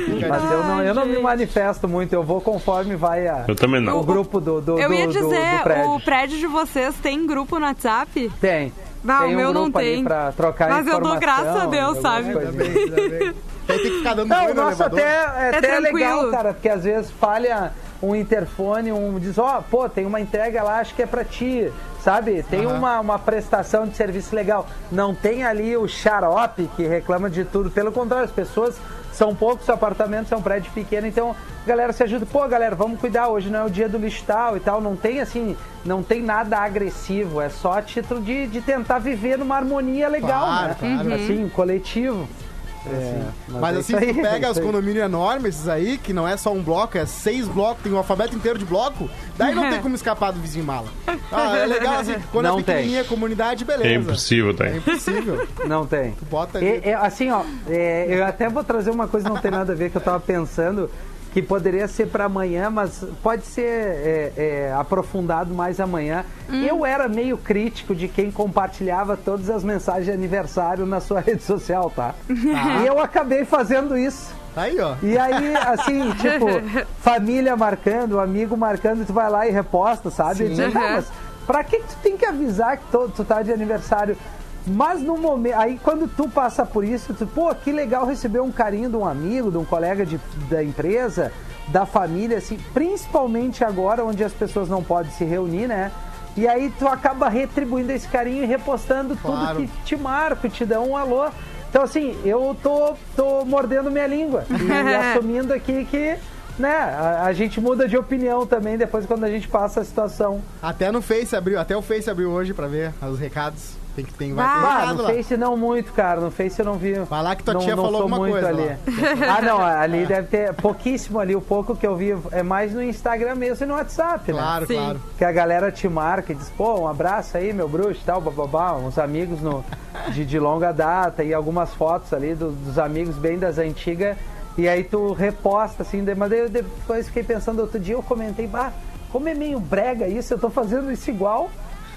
Fica a Mas dica. eu não, eu não me manifesto muito, eu vou conforme vai a, Eu também o não. grupo do, do, Eu ia do- dizer, do prédio. o prédio de vocês tem grupo no WhatsApp? Tem. Ah, tem o um meu não tem. Pra trocar Mas eu dou graças a Deus, sabe? Ainda coisinhas. bem, ainda bem. Tem que ficar dando Não, banho o no nosso elevador. até, é até tranquilo. legal, cara, porque às vezes falha um interfone, um diz, ó, pô, tem uma entrega lá, acho que é pra ti, sabe? Tem Aham. uma, uma prestação de serviço legal. Não tem ali o xarope que reclama de tudo. Pelo contrário, as pessoas são poucos apartamentos, é um prédio pequeno, então a galera se ajuda. Pô, galera, vamos cuidar, hoje não é o dia do lixo tal e tal. Não tem assim, não tem nada agressivo, é só a título de, de tentar viver numa harmonia legal, Claro, né? claro. Assim, coletivo. É, Mas é assim, tu aí, é pega os condomínios enormes, esses aí, que não é só um bloco, é seis blocos, tem um alfabeto inteiro de bloco, daí não tem como escapar do vizinho mala. Ah, é legal assim, quando Não é pequenininha, comunidade, beleza. É impossível, tá? É impossível. Não tem. Tu bota ali. E- e, assim, ó, é, eu até vou trazer uma coisa que não tem nada a ver que eu tava pensando que poderia ser para amanhã, mas pode ser é, é, aprofundado mais amanhã. Eu era meio crítico de quem compartilhava todas as mensagens de aniversário na sua rede social, tá? E eu acabei fazendo isso. Tá aí, ó. E aí, assim, tipo, família marcando, amigo marcando, e tu vai lá e reposta, sabe? Sim. E diz, "Não, Uhum. mas pra que, que tu tem que avisar que tu, tu tá de aniversário? Mas no momento. Aí quando tu passa por isso, tu, pô, que legal receber um carinho de um amigo, de um colega de, da empresa, da família, assim, principalmente agora onde as pessoas não podem se reunir, né? E aí tu acaba retribuindo esse carinho e repostando Claro. tudo que te marca, te dá um alô. Então, assim, eu tô, tô mordendo minha língua e assumindo aqui que, né, a, a gente muda de opinião também depois quando a gente passa a situação. Até no Face abriu, até o Face abriu hoje pra ver os recados. Tem que tem, vai ter Ah, no lá. Face não muito, cara. No Face eu não vi. Vai lá que tua não, tia não falou sou alguma muito coisa ali. lá. Ah, não, ali deve ter pouquíssimo ali. O pouco que eu vi é mais no Instagram mesmo e no WhatsApp, né? Claro, Sim. claro. Que a galera te marca e diz, pô, um abraço aí, meu bruxo e tal, bababá, uns amigos no, de, de longa data e algumas fotos ali do- dos amigos bem das antigas. E aí tu reposta, assim, de- mas eu depois fiquei pensando, outro dia eu comentei, bah, como é meio brega isso, eu tô fazendo isso igual.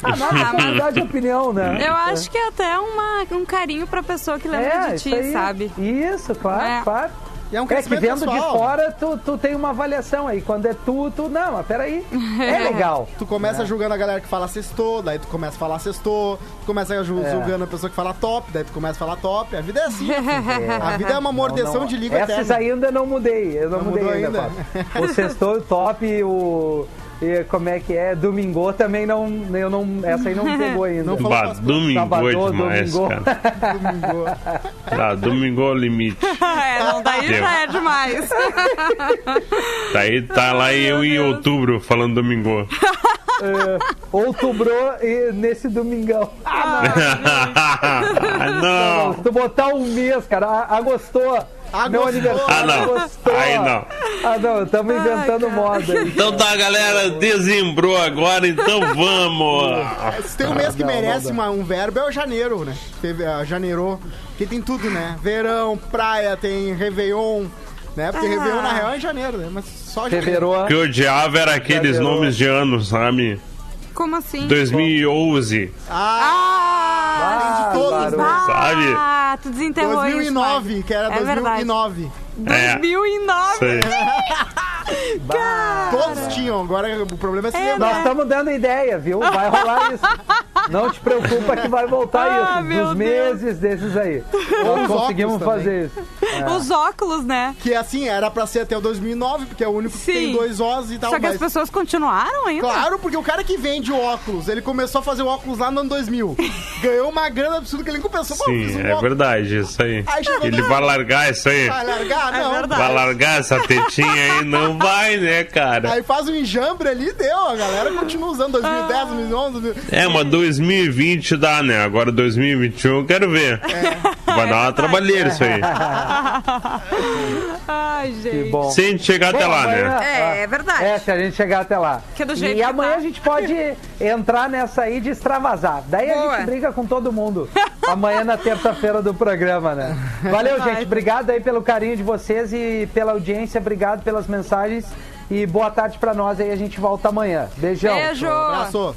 Ah, nada como mudar de opinião, né? Eu acho que é até uma, um carinho pra pessoa que lembra É, de ti, aí. sabe? Isso, claro, É. claro. E é um É que crescimento vendo de pessoal. fora, tu, tu tem uma avaliação aí. Quando é tu, tu. Não, mas peraí. É legal. Tu começa julgando a galera que fala sextou, daí tu começa a falar sextou, tu começa É. julgando a pessoa que fala top, daí tu começa a falar top. A vida é assim, filho. A vida é uma mordeção Não, não. de língua Essas eterna. ainda não mudei. Eu não, Não mudei ainda. ainda? O sextou, o top o. E como é que é? Domingo também não. Eu não essa aí não me pegou ainda. Não falou Bah, domingo é Sabadão, demais, domingo. cara. Domingo. Tá, domingo é o limite. é, não, daí Deu. já é demais. Daí tá lá eu em outubro falando domingo. É, outubro e nesse domingão. Ah, não! Se tu botar um mês, cara, a- Meu aniversário Ah, não. agostou. Aí não. Ah, não, estamos inventando moda. aí. Então tá, galera, dezembrou agora, então vamos! Se tem um mês que não, merece uma- um verbo é o janeiro, né? Teve a janeiro, que tem tudo, né? Verão, praia, tem Réveillon, né? Porque Ah. Réveillon na real é em janeiro, né? Mas só janeiro. Fevereiro. O que eu odiava era aqueles nomes de anos, sabe? Como assim? 2011, Ah, Ah! de todos, né? sabe? Ah, tu desenterrou isso. 2009, Fábio. que era É verdade. 2009. É. 2009. Isso aí. Todos tinham, agora o problema é se É, lembrar. Nós estamos dando ideia, viu? Vai rolar isso. Não te preocupa que vai voltar Ah, isso. meu Dos Deus. meses desses aí. Nós os conseguimos fazer isso. É. Os óculos, né? Que assim, era pra ser até o 2009, porque é o único que Sim. tem dois Os e tal. Só que mas... as pessoas continuaram ainda. Claro, porque o cara que vende o óculos, ele começou a fazer o óculos lá no ano 2000. Ganhou uma grana absurda que ele compensou. Sim, um é óculos. verdade, isso aí. Aí Ele vai largar isso aí. Vai largar? É Não. verdade. Vai largar essa tetinha aí? Não vai, né, cara? Aí faz um enjambre ali e deu. A galera continua usando 2010, 2011. 2000. É, mas 2020 dá, né? Agora 2021 eu quero ver. Vai dar uma trabalheira isso aí. Ai, Que gente. bom. Se a gente chegar até Bom, lá, amanhã- né? É, é verdade. É, se a gente chegar até lá. Que do jeito e que amanhã tá. a gente pode entrar nessa aí de extravasar. Daí a Boa. gente briga com todo mundo. amanhã na terça-feira do programa, né? Valeu, Verdade. gente. Obrigado aí pelo carinho de vocês e pela audiência. Obrigado pelas mensagens. E boa tarde pra nós aí. A gente volta amanhã. Beijão. Beijo. Abraço.